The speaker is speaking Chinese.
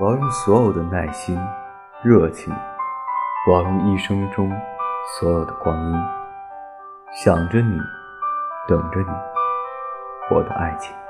我要用所有的耐心热情我要用一生中所有的光阴想着你等着你我的爱情。